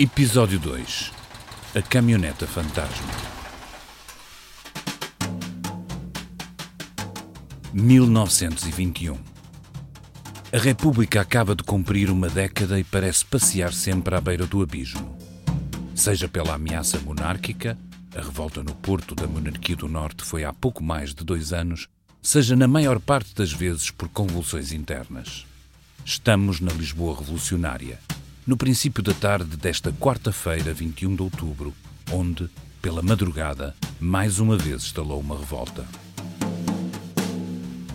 Episódio 2 A Caminhoneta Fantasma 1921 A República acaba de cumprir uma década e parece passear sempre à beira do abismo. Seja pela ameaça monárquica, a revolta no Porto da Monarquia do Norte foi há pouco mais de dois anos, seja na maior parte das vezes por convulsões internas. Estamos na Lisboa revolucionária, no princípio da tarde desta quarta-feira, 21 de outubro, onde, pela madrugada, mais uma vez estalou uma revolta.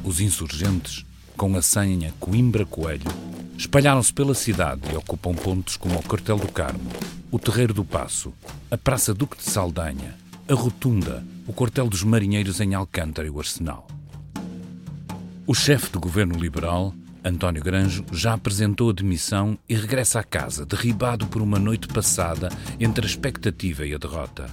Os insurgentes, com a senha Coimbra Coelho, espalharam-se pela cidade e ocupam pontos como o Quartel do Carmo, o Terreiro do Passo, a Praça Duque de Saldanha, a Rotunda, o Quartel dos Marinheiros em Alcântara e o Arsenal. O chefe do governo liberal, António Granjo já apresentou a demissão e regressa à casa, derribado por uma noite passada entre a expectativa e a derrota.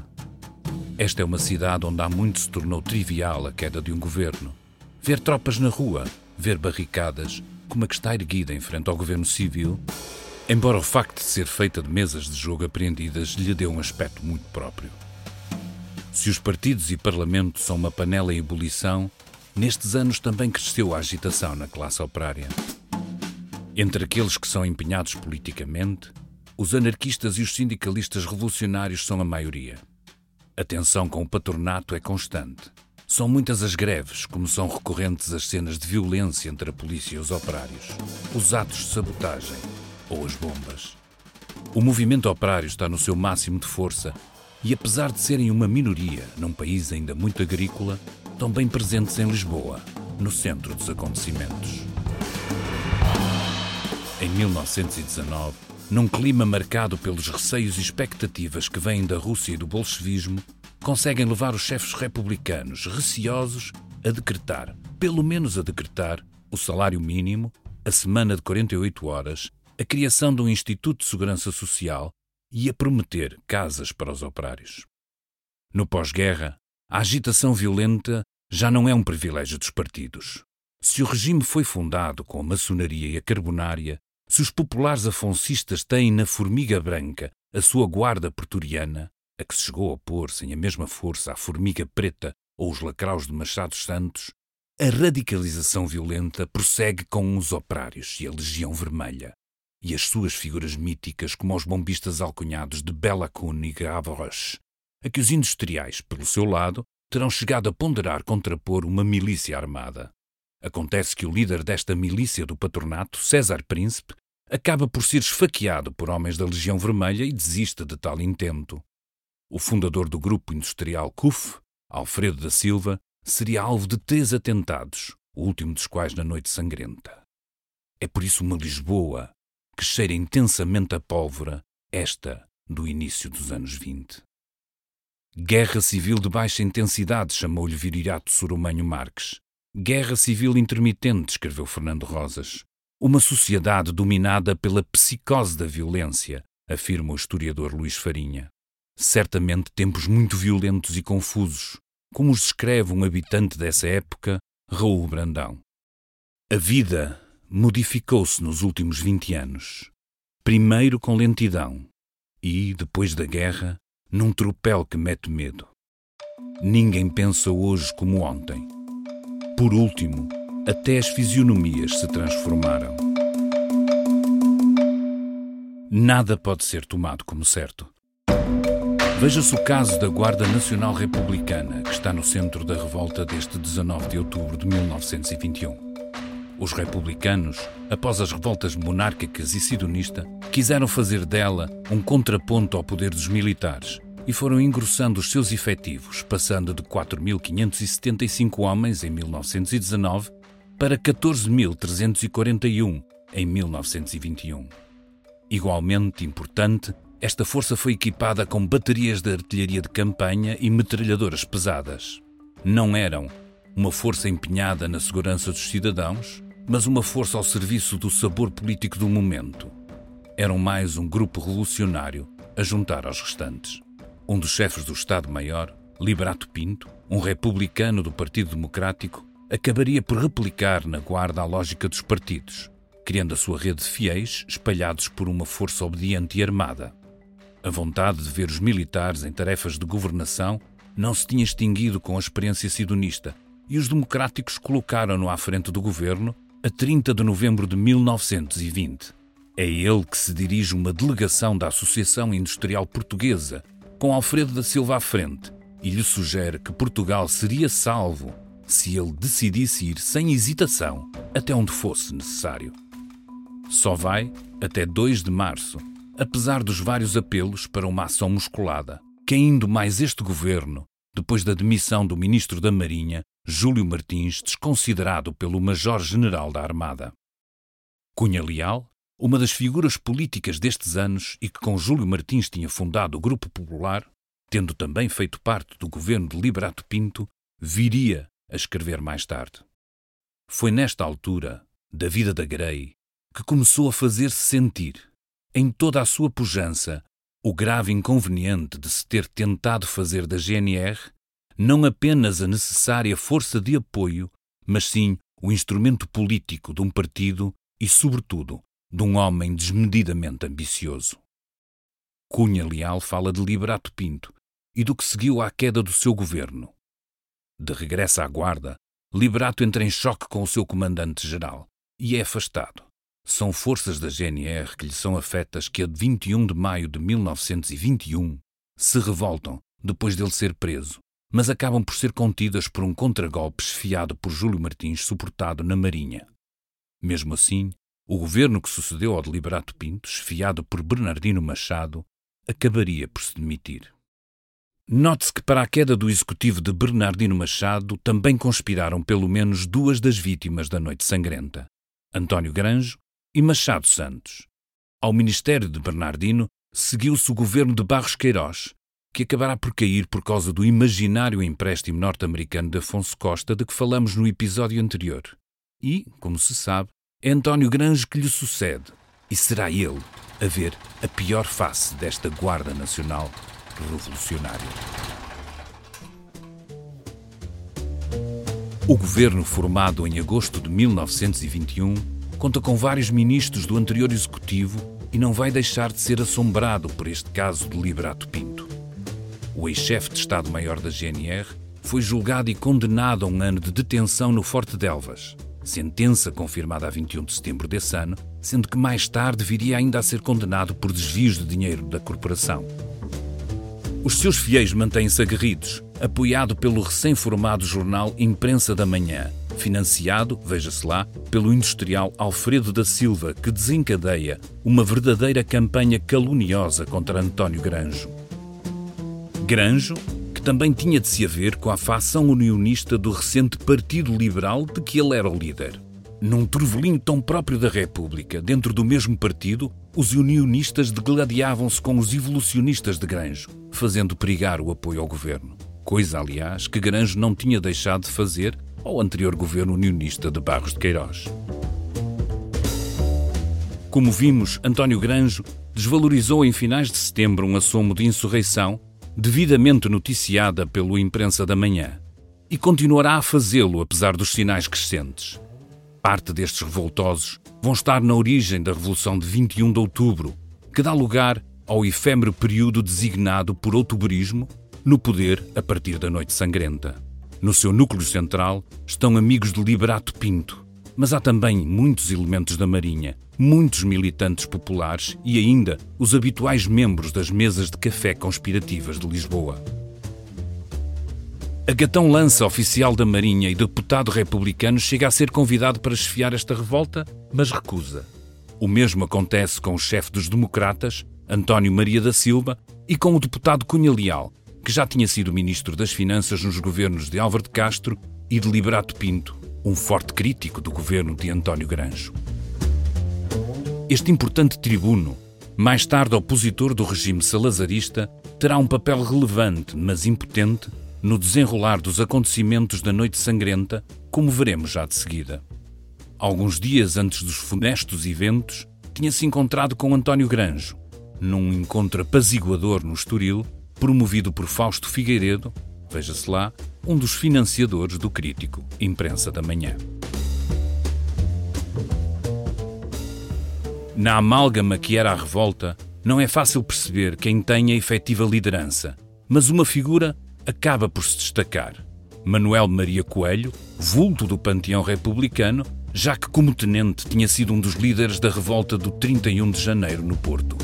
Esta é uma cidade onde há muito se tornou trivial a queda de um governo. Ver tropas na rua, ver barricadas, como a que está erguida em frente ao governo civil, embora o facto de ser feita de mesas de jogo apreendidas lhe dê um aspecto muito próprio. Se os partidos e parlamento são uma panela em ebulição, Nestes anos também cresceu a agitação na classe operária. Entre aqueles que são empenhados politicamente, os anarquistas e os sindicalistas revolucionários são a maioria. A tensão com o patronato é constante. São muitas as greves, como são recorrentes as cenas de violência entre a polícia e os operários, os atos de sabotagem ou as bombas. O movimento operário está no seu máximo de força e, apesar de serem uma minoria num país ainda muito agrícola, estão bem presentes em Lisboa, no centro dos acontecimentos. Em 1919, num clima marcado pelos receios e expectativas que vêm da Rússia e do bolchevismo, conseguem levar os chefes republicanos, receosos, a decretar, pelo menos a decretar, o salário mínimo, a semana de 48 horas, a criação de um Instituto de Segurança Social e a prometer casas para os operários. No pós-guerra, a agitação violenta já não é um privilégio dos partidos. Se o regime foi fundado com a maçonaria e a carbonária, se os populares afoncistas têm na formiga branca a sua guarda pretoriana, a que se chegou a opor sem a mesma força à formiga preta ou os lacraus de Machado Santos, a radicalização violenta prossegue com os operários e a Legião Vermelha, e as suas figuras míticas como os bombistas alcunhados de Bela Cune e Gavroche, a que os industriais, pelo seu lado, terão chegado a ponderar contrapor uma milícia armada. Acontece que o líder desta milícia do patronato, César Príncipe, acaba por ser esfaqueado por homens da Legião Vermelha e desiste de tal intento. O fundador do grupo industrial CUF, Alfredo da Silva, seria alvo de três atentados, o último dos quais na Noite Sangrenta. É por isso uma Lisboa que cheira intensamente a pólvora, esta do início dos anos 20. Guerra civil de baixa intensidade, chamou-lhe Virirato Soromanho Marques. Guerra civil intermitente, escreveu Fernando Rosas. Uma sociedade dominada pela psicose da violência, afirma o historiador Luís Farinha. Certamente tempos muito violentos e confusos, como os descreve um habitante dessa época, Raul Brandão. A vida modificou-se nos últimos 20 anos. Primeiro com lentidão e, depois da guerra, num tropel que mete medo. Ninguém pensa hoje como ontem. Por último, até as fisionomias se transformaram. Nada pode ser tomado como certo. Veja-se o caso da Guarda Nacional Republicana, que está no centro da revolta deste 19 de outubro de 1921. Os republicanos, após as revoltas monárquicas e sidonista, quiseram fazer dela um contraponto ao poder dos militares e foram engrossando os seus efetivos, passando de 4.575 homens em 1919 para 14.341 em 1921. Igualmente importante, esta força foi equipada com baterias de artilharia de campanha e metralhadoras pesadas. Não eram uma força empenhada na segurança dos cidadãos, mas uma força ao serviço do sabor político do momento. Eram mais um grupo revolucionário a juntar aos restantes. Um dos chefes do Estado-Maior, Liberato Pinto, um republicano do Partido Democrático, acabaria por replicar na guarda a lógica dos partidos, criando a sua rede de fiéis espalhados por uma força obediente e armada. A vontade de ver os militares em tarefas de governação não se tinha extinguido com a experiência sidonista e os democráticos colocaram-no à frente do governo a 30 de novembro de 1920. É ele que se dirige uma delegação da Associação Industrial Portuguesa, com Alfredo da Silva à frente, e lhe sugere que Portugal seria salvo se ele decidisse ir sem hesitação até onde fosse necessário. Só vai até 2 de março, apesar dos vários apelos para uma ação musculada, caindo mais este governo depois da demissão do ministro da Marinha, Júlio Martins, desconsiderado pelo Major-General da Armada. Cunha Leal, uma das figuras políticas destes anos e que com Júlio Martins tinha fundado o Grupo Popular, tendo também feito parte do governo de Liberato Pinto, viria a escrever mais tarde. Foi nesta altura, da vida da Grey, que começou a fazer-se sentir, em toda a sua pujança, o grave inconveniente de se ter tentado fazer da GNR não apenas a necessária força de apoio, mas sim o instrumento político de um partido e, sobretudo, de um homem desmedidamente ambicioso. Cunha Leal fala de Liberato Pinto e do que seguiu à queda do seu governo. De regresso à guarda, Liberato entra em choque com o seu comandante-geral e é afastado. São forças da GNR que lhe são afetas que a 21 de maio de 1921 se revoltam depois dele ser preso, mas acabam por ser contidas por um contragolpe esfiado por Júlio Martins suportado na Marinha. Mesmo assim, o governo que sucedeu ao de Liberato Pinto, esfiado por Bernardino Machado, acabaria por se demitir. Note-se que para a queda do executivo de Bernardino Machado também conspiraram pelo menos duas das vítimas da Noite Sangrenta, António Granjo e Machado Santos. Ao ministério de Bernardino seguiu-se o governo de Barros Queiroz, que acabará por cair por causa do imaginário empréstimo norte-americano de Afonso Costa de que falamos no episódio anterior. E, como se sabe, é António Granjo que lhe sucede, e será ele a ver a pior face desta Guarda Nacional revolucionário. O governo, formado em agosto de 1921, conta com vários ministros do anterior executivo e não vai deixar de ser assombrado por este caso de Liberato Pinto. O ex-chefe de Estado-Maior da GNR foi julgado e condenado a um ano de detenção no Forte de Elvas, sentença confirmada a 21 de setembro desse ano, sendo que mais tarde viria ainda a ser condenado por desvios de dinheiro da corporação. Os seus fiéis mantêm-se aguerridos, apoiado pelo recém-formado jornal Imprensa da Manhã, financiado, veja-se lá, pelo industrial Alfredo da Silva, que desencadeia uma verdadeira campanha caluniosa contra António Granjo. Granjo, que também tinha de se haver com a facção unionista do recente Partido Liberal de que ele era o líder. Num turvelinho tão próprio da República, dentro do mesmo partido, os unionistas degladiavam-se com os evolucionistas de Granjo, fazendo perigar o apoio ao governo. Coisa, aliás, que Granjo não tinha deixado de fazer ao anterior governo unionista de Barros de Queiroz. Como vimos, António Granjo desvalorizou em finais de setembro um assomo de insurreição devidamente noticiada pelo Imprensa da Manhã e continuará a fazê-lo apesar dos sinais crescentes. Parte destes revoltosos vão estar na origem da Revolução de 21 de Outubro, que dá lugar ao efêmero período designado por outubrismo no poder a partir da Noite Sangrenta. No seu núcleo central estão amigos de Liberato Pinto, mas há também muitos elementos da Marinha, muitos militantes populares e ainda os habituais membros das mesas de café conspirativas de Lisboa. A Gatão Lança, oficial da Marinha e deputado republicano, chega a ser convidado para esfiar esta revolta, mas recusa. O mesmo acontece com o chefe dos democratas, António Maria da Silva, e com o deputado Cunha Leal, que já tinha sido ministro das Finanças nos governos de Álvaro de Castro e de Liberato Pinto, um forte crítico do governo de António Granjo. Este importante tribuno, mais tarde opositor do regime salazarista, terá um papel relevante, mas impotente, no desenrolar dos acontecimentos da Noite Sangrenta, como veremos já de seguida. Alguns dias antes dos funestos eventos, tinha-se encontrado com António Granjo, num encontro apaziguador no Estoril, promovido por Fausto Figueiredo, veja-se lá, um dos financiadores do crítico Imprensa da Manhã. Na amálgama que era a revolta, não é fácil perceber quem tem a efetiva liderança, mas uma figura acaba por se destacar. Manuel Maria Coelho, vulto do panteão republicano, já que como tenente tinha sido um dos líderes da revolta do 31 de janeiro no Porto.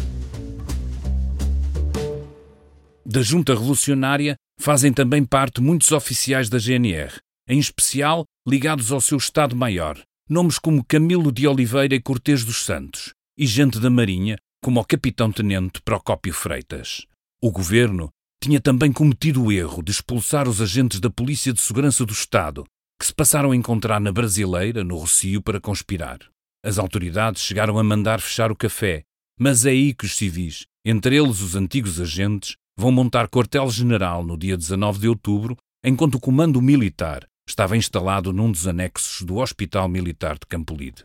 Da junta revolucionária fazem também parte muitos oficiais da GNR, em especial ligados ao seu Estado-Maior, nomes como Camilo de Oliveira e Cortês dos Santos, e gente da Marinha, como o capitão-tenente Procópio Freitas. O governo tinha também cometido o erro de expulsar os agentes da Polícia de Segurança do Estado, que se passaram a encontrar na Brasileira, no Rocio, para conspirar. As autoridades chegaram a mandar fechar o café, mas é aí que os civis, entre eles os antigos agentes, vão montar quartel-general no dia 19 de outubro, enquanto o comando militar estava instalado num dos anexos do Hospital Militar de Campolide.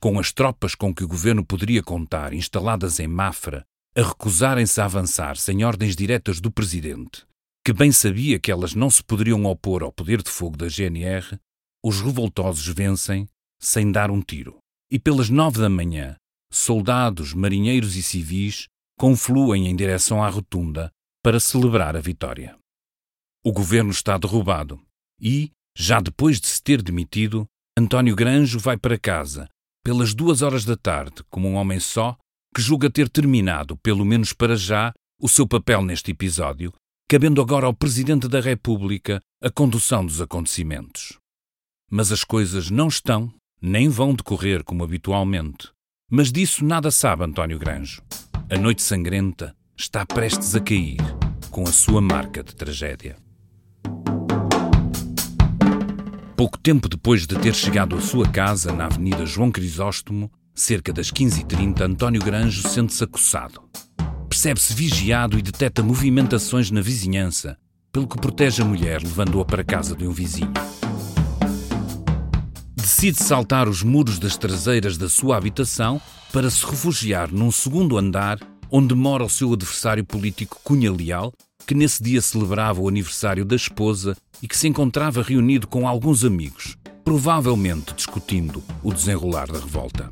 Com as tropas com que o governo poderia contar instaladas em Mafra a recusarem-se a avançar sem ordens diretas do presidente, que bem sabia que elas não se poderiam opor ao poder de fogo da GNR, os revoltosos vencem sem dar um tiro. E pelas nove da manhã, soldados, marinheiros e civis confluem em direção à rotunda para celebrar a vitória. O governo está derrubado e, já depois de se ter demitido, António Granjo vai para casa, pelas duas horas da tarde, como um homem só, que julga ter terminado, pelo menos para já, o seu papel neste episódio, cabendo agora ao Presidente da República a condução dos acontecimentos. Mas as coisas não estão, nem vão decorrer como habitualmente. Mas disso nada sabe António Granjo. A noite sangrenta está prestes a cair, com a sua marca de tragédia. Pouco tempo depois de ter chegado à sua casa na Avenida João Crisóstomo, cerca das 15h30, António Granjo sente-se acossado. Percebe-se vigiado e detecta movimentações na vizinhança, pelo que protege a mulher, levando-a para a casa de um vizinho. Decide saltar os muros das traseiras da sua habitação para se refugiar num segundo andar onde mora o seu adversário político Cunha Leal, que nesse dia celebrava o aniversário da esposa e que se encontrava reunido com alguns amigos, provavelmente discutindo o desenrolar da revolta.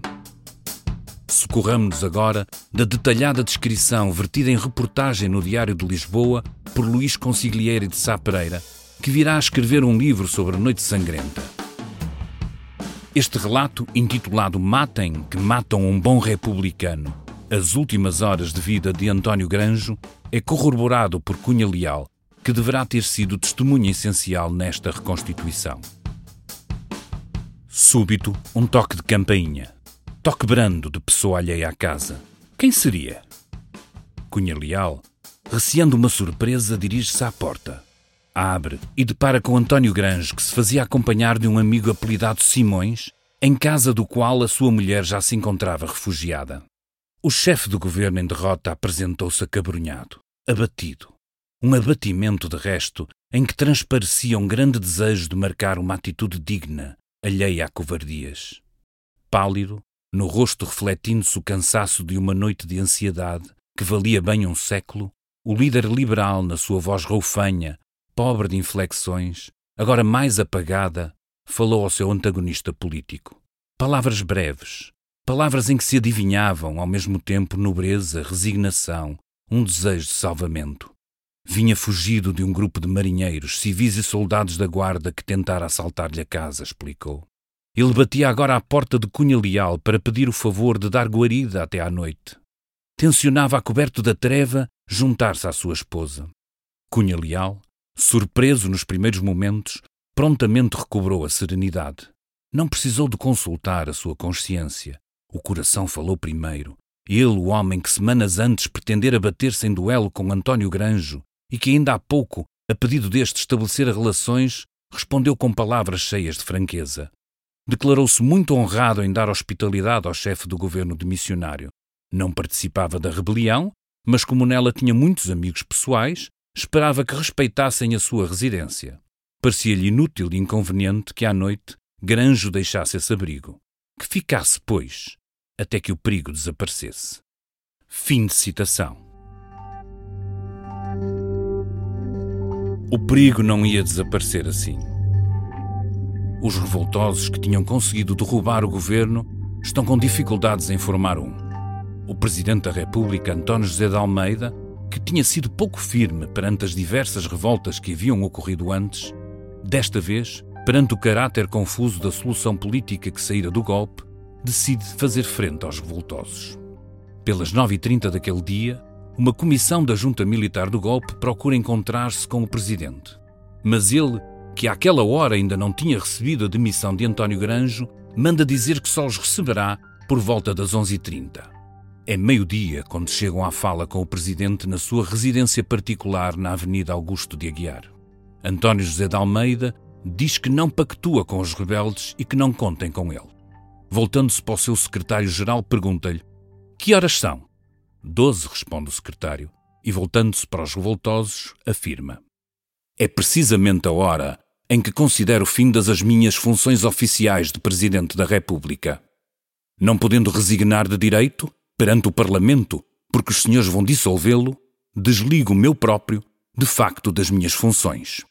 Socorramos-nos agora da detalhada descrição vertida em reportagem no Diário de Lisboa por Luís Consigliere de Sá Pereira, que virá a escrever um livro sobre a Noite Sangrenta. Este relato, intitulado Matem, que matam um bom republicano, as últimas horas de vida de António Granjo, é corroborado por Cunha Leal, que deverá ter sido testemunha essencial nesta reconstituição. Súbito, um toque de campainha. Toque brando de pessoa alheia à casa. Quem seria? Cunha Leal, receando uma surpresa, dirige-se à porta. Abre e depara com António Grange, que se fazia acompanhar de um amigo apelidado Simões, em casa do qual a sua mulher já se encontrava refugiada. O chefe do governo em derrota apresentou-se acabrunhado, abatido. Um abatimento, de resto, em que transparecia um grande desejo de marcar uma atitude digna, alheia a covardias. Pálido, no rosto refletindo-se o cansaço de uma noite de ansiedade que valia bem um século, o líder liberal, na sua voz roufanha, pobre de inflexões, agora mais apagada, falou ao seu antagonista político. Palavras breves, palavras em que se adivinhavam ao mesmo tempo nobreza, resignação, um desejo de salvamento. Vinha fugido de um grupo de marinheiros, civis e soldados da guarda que tentara assaltar-lhe a casa, explicou. Ele batia agora à porta de Cunha Leal para pedir o favor de dar guarida até à noite. Tencionava, a coberto da treva, juntar-se à sua esposa. Cunha Leal, surpreso nos primeiros momentos, prontamente recobrou a serenidade. Não precisou de consultar a sua consciência. O coração falou primeiro. Ele, o homem que semanas antes pretendera bater-se em duelo com António Granjo e que ainda há pouco, a pedido deste estabelecer relações, respondeu com palavras cheias de franqueza declarou-se muito honrado em dar hospitalidade ao chefe do governo de missionário. Não participava da rebelião, mas como nela tinha muitos amigos pessoais, esperava que respeitassem a sua residência. Parecia-lhe inútil e inconveniente que à noite Granjo deixasse esse abrigo. Que ficasse, pois, até que o perigo desaparecesse. Fim de citação. O perigo não ia desaparecer assim. Os revoltosos que tinham conseguido derrubar o governo estão com dificuldades em formar um. O Presidente da República, António José de Almeida, que tinha sido pouco firme perante as diversas revoltas que haviam ocorrido antes, desta vez, perante o caráter confuso da solução política que saíra do golpe, decide fazer frente aos revoltosos. Pelas 9h30 daquele dia, uma comissão da Junta Militar do Golpe procura encontrar-se com o Presidente. Mas ele, que àquela hora ainda não tinha recebido a demissão de António Granjo, manda dizer que só os receberá por volta das 11h30. É meio-dia quando chegam à fala com o Presidente na sua residência particular na Avenida Augusto de Aguiar. António José de Almeida diz que não pactua com os rebeldes e que não contem com ele. Voltando-se para o seu secretário-geral, pergunta-lhe: Que horas são? Doze, responde o secretário, e voltando-se para os revoltosos, afirma: É precisamente a hora em que considero findas as minhas funções oficiais de Presidente da República. Não podendo resignar de direito perante o Parlamento, porque os senhores vão dissolvê-lo, desligo meu próprio, de facto, das minhas funções.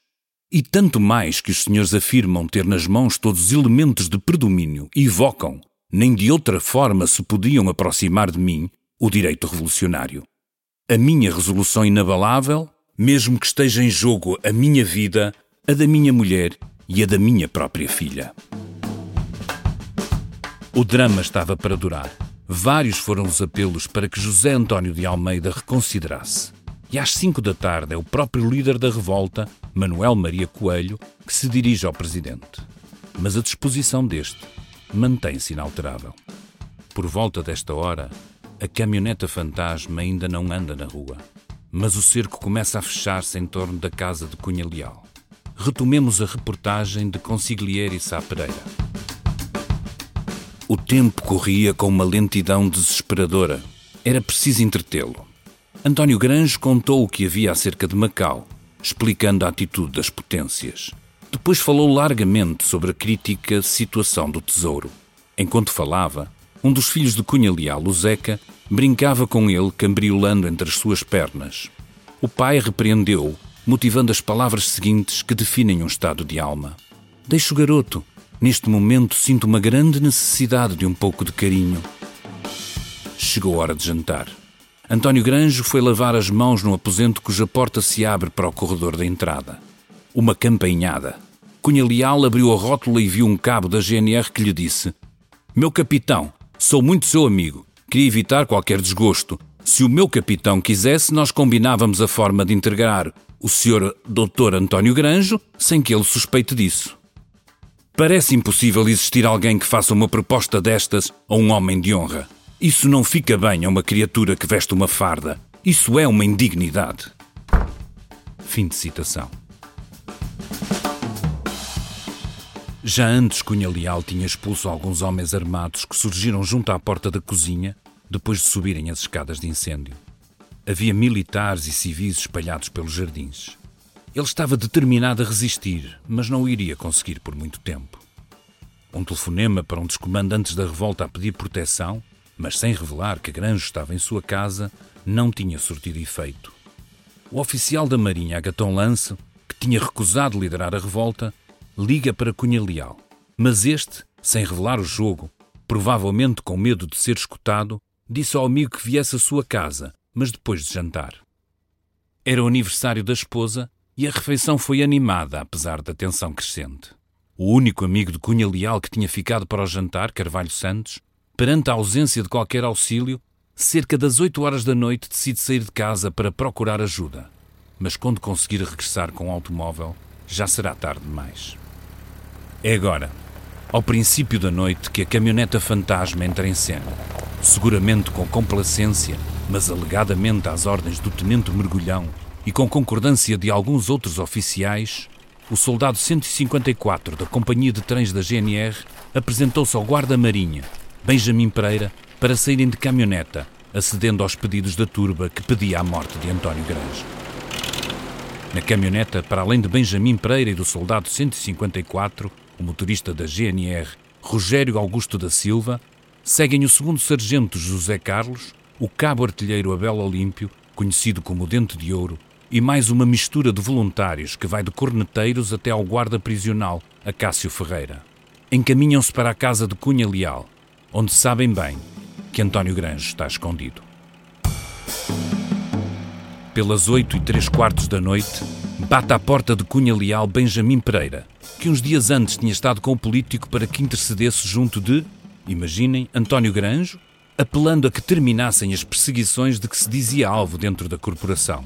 E tanto mais que os senhores afirmam ter nas mãos todos os elementos de predomínio e evocam, nem de outra forma se podiam aproximar de mim, o direito revolucionário. A minha resolução inabalável, mesmo que esteja em jogo a minha vida, a da minha mulher e a da minha própria filha. O drama estava para durar. Vários foram os apelos para que José António de Almeida reconsiderasse. E às cinco da tarde é o próprio líder da revolta, Manuel Maria Coelho, que se dirige ao presidente. Mas a disposição deste mantém-se inalterável. Por volta desta hora, a caminhoneta fantasma ainda não anda na rua, mas o cerco começa a fechar-se em torno da casa de Cunha Leal retomemos a reportagem de Consigliere Sá Pereira. O tempo corria com uma lentidão desesperadora. Era preciso entretê-lo. António Grange contou o que havia acerca de Macau, explicando a atitude das potências. Depois falou largamente sobre a crítica situação do tesouro. Enquanto falava, um dos filhos de Cunha Leal, o Zeca, brincava com ele, cambriolando entre as suas pernas. O pai repreendeu-o motivando as palavras seguintes que definem um estado de alma. Deixo o garoto. Neste momento sinto uma grande necessidade de um pouco de carinho. Chegou a hora de jantar. António Granjo foi lavar as mãos no aposento cuja porta se abre para o corredor da entrada. Uma campainhada. Cunha Leal abriu a rótula e viu um cabo da GNR que lhe disse: Meu capitão, sou muito seu amigo. Queria evitar qualquer desgosto. Se o meu capitão quisesse, nós combinávamos a forma de entregar o Sr. Dr. António Granjo sem que ele suspeite disso. Parece impossível existir alguém que faça uma proposta destas a um homem de honra. Isso não fica bem a uma criatura que veste uma farda. Isso é uma indignidade. Fim de citação. Já antes, Cunha Leal tinha expulso alguns homens armados que surgiram junto à porta da cozinha depois de subirem as escadas de incêndio. Havia militares e civis espalhados pelos jardins. Ele estava determinado a resistir, mas não o iria conseguir por muito tempo. Um telefonema para um dos comandantes da revolta a pedir proteção, mas sem revelar que Granjo estava em sua casa, não tinha surtido efeito. O oficial da Marinha, Agaton Lance, que tinha recusado liderar a revolta, liga para Cunha Leal. Mas este, sem revelar o jogo, provavelmente com medo de ser escutado, disse ao amigo que viesse à sua casa mas depois de jantar. Era o aniversário da esposa e a refeição foi animada, apesar da tensão crescente. O único amigo de Cunha Leal que tinha ficado para o jantar, Carvalho Santos, perante a ausência de qualquer auxílio, cerca das oito horas da noite decide sair de casa para procurar ajuda. Mas quando conseguir regressar com o automóvel, já será tarde demais. É agora, ao princípio da noite, que a caminhoneta fantasma entra em cena, seguramente com complacência mas alegadamente às ordens do tenente mergulhão e com concordância de alguns outros oficiais, o soldado 154 da Companhia de Trens da GNR apresentou-se ao guarda-marinha, Benjamin Pereira, para saírem de caminhoneta, acedendo aos pedidos da turba que pedia a morte de António Grange. Na caminhoneta, para além de Benjamin Pereira e do soldado 154, o motorista da GNR, Rogério Augusto da Silva, seguem o segundo sargento José Carlos, o cabo artilheiro Abel Olímpio, conhecido como Dente de Ouro, e mais uma mistura de voluntários que vai de corneteiros até ao guarda prisional, Acácio Ferreira. Encaminham-se para a casa de Cunha Leal, onde sabem bem que António Granjo está escondido. Pelas oito e três quartos da noite, bate à porta de Cunha Leal Benjamin Pereira, que uns dias antes tinha estado com o político para que intercedesse junto de, imaginem, António Granjo, apelando a que terminassem as perseguições de que se dizia alvo dentro da corporação.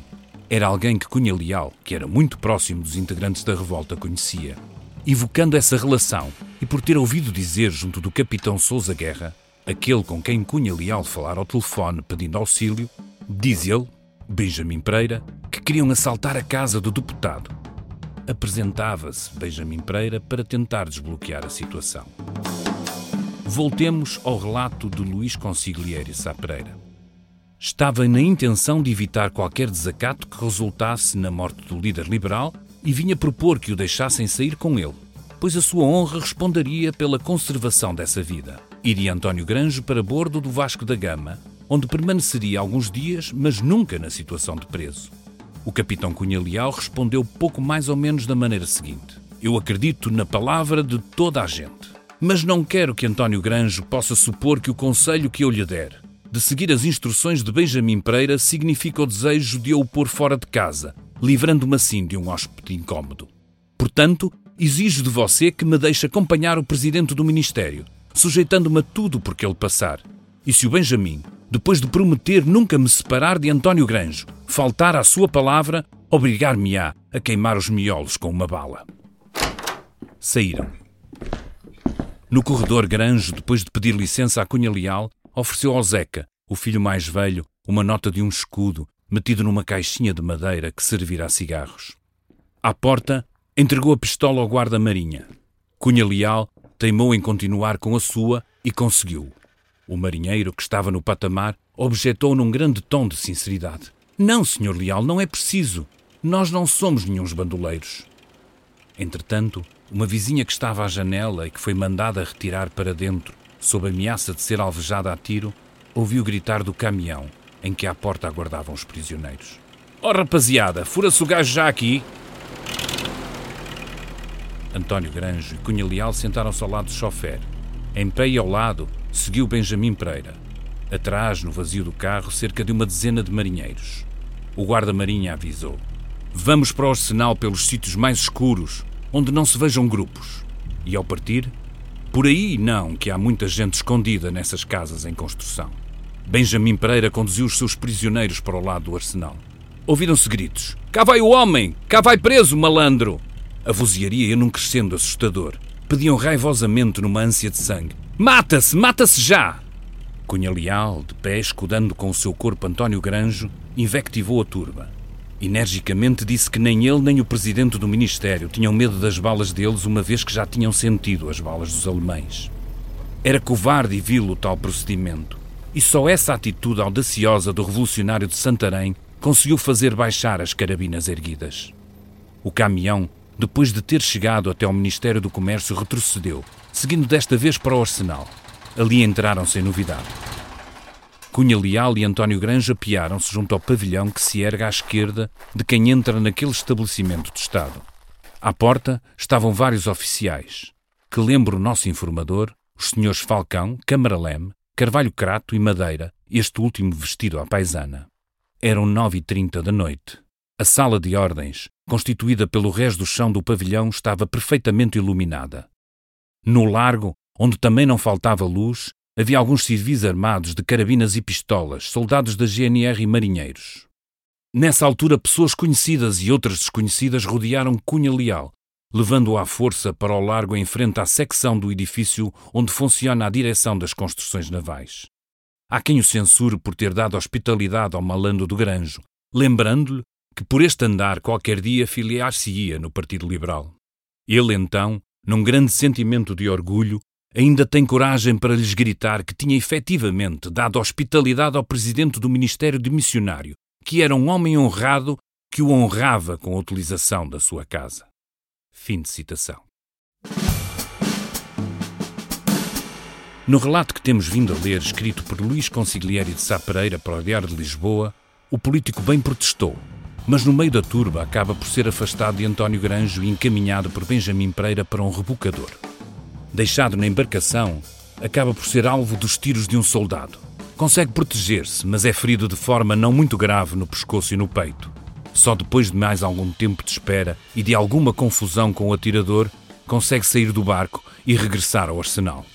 Era alguém que Cunha Leal, que era muito próximo dos integrantes da revolta, conhecia. Evocando essa relação e por ter ouvido dizer junto do capitão Sousa Guerra, aquele com quem Cunha Leal falara ao telefone pedindo auxílio, diz ele, Benjamin Pereira, que queriam assaltar a casa do deputado. Apresentava-se Benjamin Pereira para tentar desbloquear a situação. Voltemos ao relato de Luís Consigliere Sá Pereira. Estava na intenção de evitar qualquer desacato que resultasse na morte do líder liberal e vinha propor que o deixassem sair com ele, pois a sua honra responderia pela conservação dessa vida. Iria António Granjo para bordo do Vasco da Gama, onde permaneceria alguns dias, mas nunca na situação de preso. O capitão Cunha Leal respondeu pouco mais ou menos da maneira seguinte: Eu acredito na palavra de toda a gente, mas não quero que António Granjo possa supor que o conselho que eu lhe der de seguir as instruções de Benjamin Pereira significa o desejo de eu o pôr fora de casa, livrando-me assim de um hóspede incômodo. Portanto, exijo de você que me deixe acompanhar o presidente do Ministério, sujeitando-me a tudo por que ele passar. E se o Benjamin, depois de prometer nunca me separar de António Granjo, faltar à sua palavra, obrigar-me-á a queimar os miolos com uma bala. Saíram. No corredor, Granjo, depois de pedir licença à Cunha Leal, ofereceu ao Zeca, o filho mais velho, uma nota de um escudo metido numa caixinha de madeira que servirá a cigarros. À porta, entregou a pistola ao guarda-marinha. Cunha Leal teimou em continuar com a sua e conseguiu. O marinheiro, que estava no patamar, objetou num grande tom de sinceridade. Não, senhor Leal, não é preciso. Nós não somos nenhuns bandoleiros. Entretanto, uma vizinha que estava à janela e que foi mandada retirar para dentro sob ameaça de ser alvejada a tiro, ouviu gritar do caminhão em que à porta aguardavam os prisioneiros. Oh rapaziada, fura-se o gajo já aqui! António Granjo e Cunha Leal sentaram-se ao lado do chofer. Em pé e ao lado, seguiu Benjamin Pereira. Atrás, no vazio do carro, cerca de uma dezena de marinheiros. O guarda-marinha avisou. Vamos para o arsenal pelos sítios mais escuros, onde não se vejam grupos. E ao partir, por aí não, que há muita gente escondida nessas casas em construção. Benjamin Pereira conduziu os seus prisioneiros para o lado do arsenal. Ouviram-se gritos. Cá vai o homem! Cá vai preso, malandro! A vozearia ia num crescendo assustador. Pediam raivosamente numa ânsia de sangue. Mata-se! Mata-se já! Cunha Leal, de pé, escudando com o seu corpo António Granjo, invectivou a turba. Energicamente disse que nem ele nem o presidente do Ministério tinham medo das balas deles, uma vez que já tinham sentido as balas dos alemães. Era covarde e vil o tal procedimento, e só essa atitude audaciosa do revolucionário de Santarém conseguiu fazer baixar as carabinas erguidas. O caminhão, depois de ter chegado até ao Ministério do Comércio, retrocedeu, seguindo desta vez para o arsenal. Ali entraram sem novidade. Cunha Leal e António Granja apiaram-se junto ao pavilhão que se erga à esquerda de quem entra naquele estabelecimento de Estado. À porta estavam vários oficiais, que lembra o nosso informador, os senhores Falcão, Camaraleme, Carvalho Crato e Madeira, este último vestido à paisana. Eram nove e trinta da noite. A sala de ordens, constituída pelo resto do chão do pavilhão, estava perfeitamente iluminada. No largo, onde também não faltava luz, havia alguns civis armados de carabinas e pistolas, soldados da GNR e marinheiros. Nessa altura, pessoas conhecidas e outras desconhecidas rodearam Cunha Leal, levando-o à força para o largo em frente à secção do edifício onde funciona a direção das construções navais. Há quem o censure por ter dado hospitalidade ao malandro do Granjo, lembrando-lhe que por este andar qualquer dia filiar-se-ia no Partido Liberal. Ele, então, num grande sentimento de orgulho, ainda tem coragem para lhes gritar que tinha efetivamente dado hospitalidade ao presidente do Ministério de Missionário, que era um homem honrado que o honrava com a utilização da sua casa. Fim de citação. No relato que temos vindo a ler, escrito por Luís Consigliere de Sá Pereira para o Diário de Lisboa, o político bem protestou, mas no meio da turba acaba por ser afastado de António Granjo e encaminhado por Benjamin Pereira para um rebocador deixado na embarcação, acaba por ser alvo dos tiros de um soldado. Consegue proteger-se, mas é ferido de forma não muito grave no pescoço e no peito. Só depois de mais algum tempo de espera e de alguma confusão com o atirador, consegue sair do barco e regressar ao arsenal.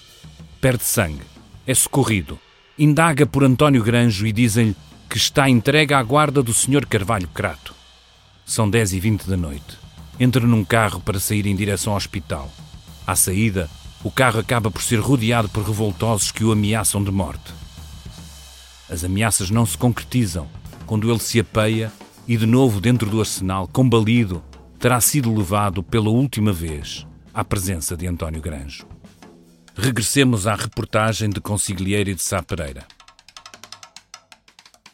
Perde sangue, é socorrido, indaga por António Granjo e dizem-lhe que está entregue à guarda do Sr. Carvalho Crato. São 10 e 20 da noite. Entra num carro para sair em direção ao hospital. À saída, o carro acaba por ser rodeado por revoltosos que o ameaçam de morte. As ameaças não se concretizam quando ele se apeia e, de novo dentro do arsenal, combalido, terá sido levado pela última vez à presença de António Granjo. Regressemos à reportagem de Consiglieiro e de Sá Pereira.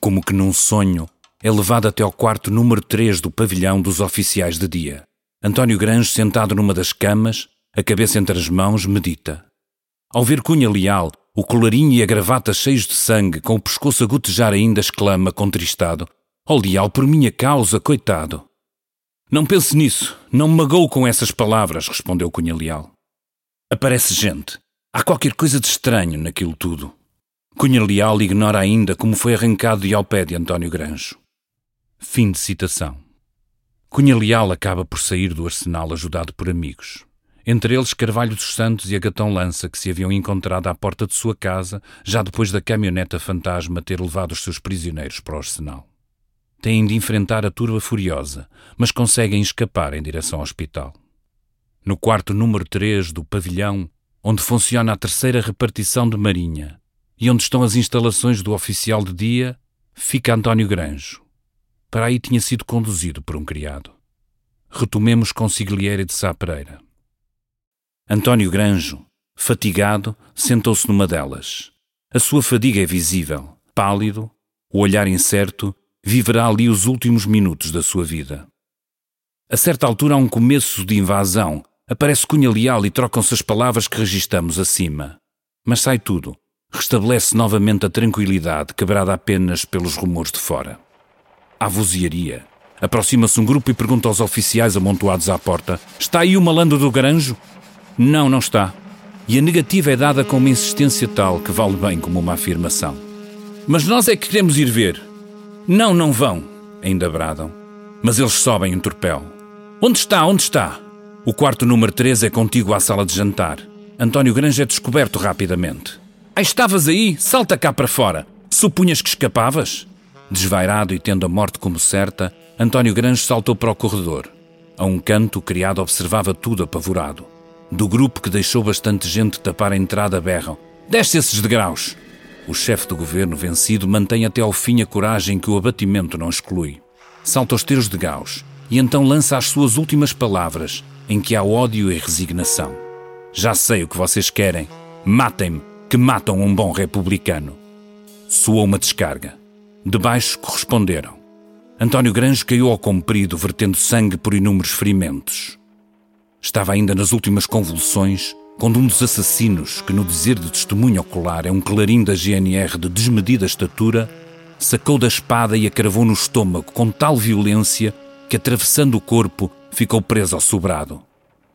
Como que num sonho, é levado até ao quarto número 3 do pavilhão dos oficiais de dia. António Granjo, sentado numa das camas, a cabeça entre as mãos, medita. Ao ver Cunha Leal, o colarinho e a gravata cheios de sangue, com o pescoço a gotejar ainda, exclama, contristado: Ó Leal, por minha causa, coitado! Não pense nisso, não me magou com essas palavras, respondeu Cunha Leal. Aparece gente. Há qualquer coisa de estranho naquilo tudo. Cunha Leal ignora ainda como foi arrancado de ao pé de António Granjo. Fim de citação. Cunha Leal acaba por sair do arsenal ajudado por amigos entre eles Carvalho dos Santos e Agatão Lança, que se haviam encontrado à porta de sua casa, já depois da caminhoneta fantasma ter levado os seus prisioneiros para o arsenal. Têm de enfrentar a turba furiosa, mas conseguem escapar em direção ao hospital. No quarto número 3 do pavilhão, onde funciona a terceira repartição de Marinha e onde estão as instalações do oficial de dia, fica António Granjo. Para aí tinha sido conduzido por um criado. Retomemos Consigliere de Sá Pereira. António Granjo, fatigado, sentou-se numa delas. A sua fadiga é visível. Pálido, o olhar incerto, viverá ali os últimos minutos da sua vida. A certa altura há um começo de invasão. Aparece Cunha Leal e trocam-se as palavras que registamos acima. Mas sai tudo. Restabelece novamente a tranquilidade, quebrada apenas pelos rumores de fora. Há vozearia. Aproxima-se um grupo e pergunta aos oficiais amontoados à porta: Está aí o malandro do Garanjo? Não, não está. E a negativa é dada com uma insistência tal que vale bem como uma afirmação. Mas nós é que queremos ir ver. Não, não vão, ainda bradam. Mas eles sobem em torpel. Onde está? Onde está? O quarto número 3 é contigo à sala de jantar. António Grange é descoberto rapidamente. Ah, estavas aí? Salta cá para fora. Supunhas que escapavas? Desvairado e tendo a morte como certa, António Grange saltou para o corredor. A um canto, o criado observava tudo apavorado. Do grupo que deixou bastante gente tapar a entrada berram. Desce esses degraus! O chefe do governo vencido mantém até ao fim a coragem que o abatimento não exclui. Salta aos tiros de gaus e então lança as suas últimas palavras, em que há ódio e resignação. Já sei o que vocês querem. Matem-me, que matam um bom republicano. Soou uma descarga. Debaixo corresponderam. António Granjo caiu ao comprido, vertendo sangue por inúmeros ferimentos. Estava ainda nas últimas convulsões quando um dos assassinos, que no dizer de testemunho ocular é um clarim da GNR de desmedida estatura, sacou da espada e a cravou no estômago com tal violência que, atravessando o corpo, ficou preso ao sobrado.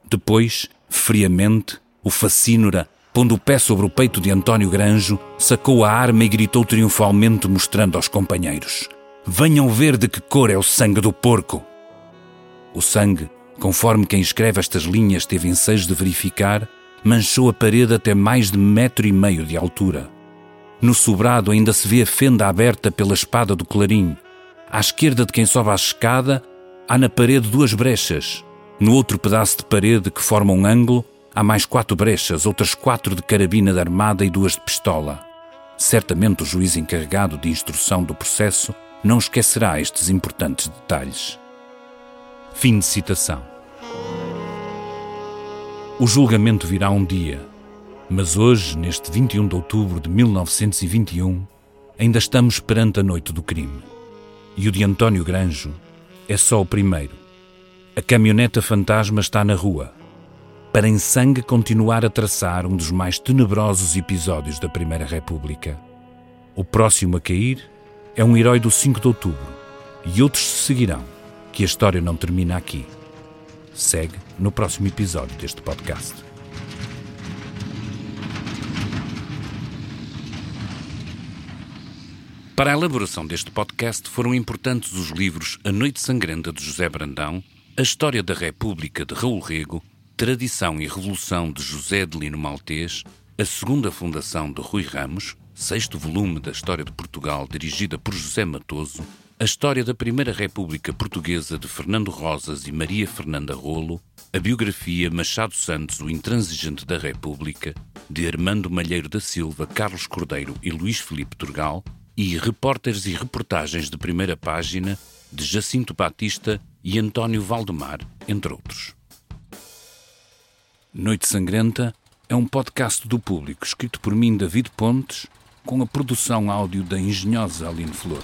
Depois, friamente, o facínora, pondo o pé sobre o peito de António Granjo, sacou a arma e gritou triunfalmente, mostrando aos companheiros: Venham ver de que cor é o sangue do porco! O sangue conforme quem escreve estas linhas teve ensejos de verificar, manchou a parede até mais de metro e meio de altura. No sobrado ainda se vê a fenda aberta pela espada do clarim. À esquerda de quem sobe a escada, há na parede duas brechas. No outro pedaço de parede, que forma um ângulo, há mais quatro brechas, outras quatro de carabina de armada e duas de pistola. Certamente o juiz encarregado de instrução do processo não esquecerá estes importantes detalhes. Fim de citação. O julgamento virá um dia, mas hoje, neste 21 de outubro de 1921, ainda estamos perante a noite do crime. E o de António Granjo é só o primeiro. A caminhoneta fantasma está na rua, para em sangue continuar a traçar um dos mais tenebrosos episódios da Primeira República. O próximo a cair é um herói do 5 de outubro, e outros se seguirão que a história não termina aqui. Segue no próximo episódio deste podcast. Para a elaboração deste podcast foram importantes os livros A Noite Sangrenta de José Brandão, A História da República de Raul Rego, Tradição e Revolução de José de Lino Maltês, A Segunda Fundação de Rui Ramos, sexto volume da História de Portugal dirigida por José Matoso, A História da Primeira República Portuguesa de Fernando Rosas e Maria Fernanda Rolo, a biografia Machado Santos, o intransigente da República, de Armando Malheiro da Silva, Carlos Cordeiro e Luís Filipe Turgal, e repórteres e reportagens de primeira página de Jacinto Batista e António Valdemar, entre outros. Noite Sangrenta é um podcast do público escrito por mim, David Pontes, com a produção áudio da engenhosa Aline Flor.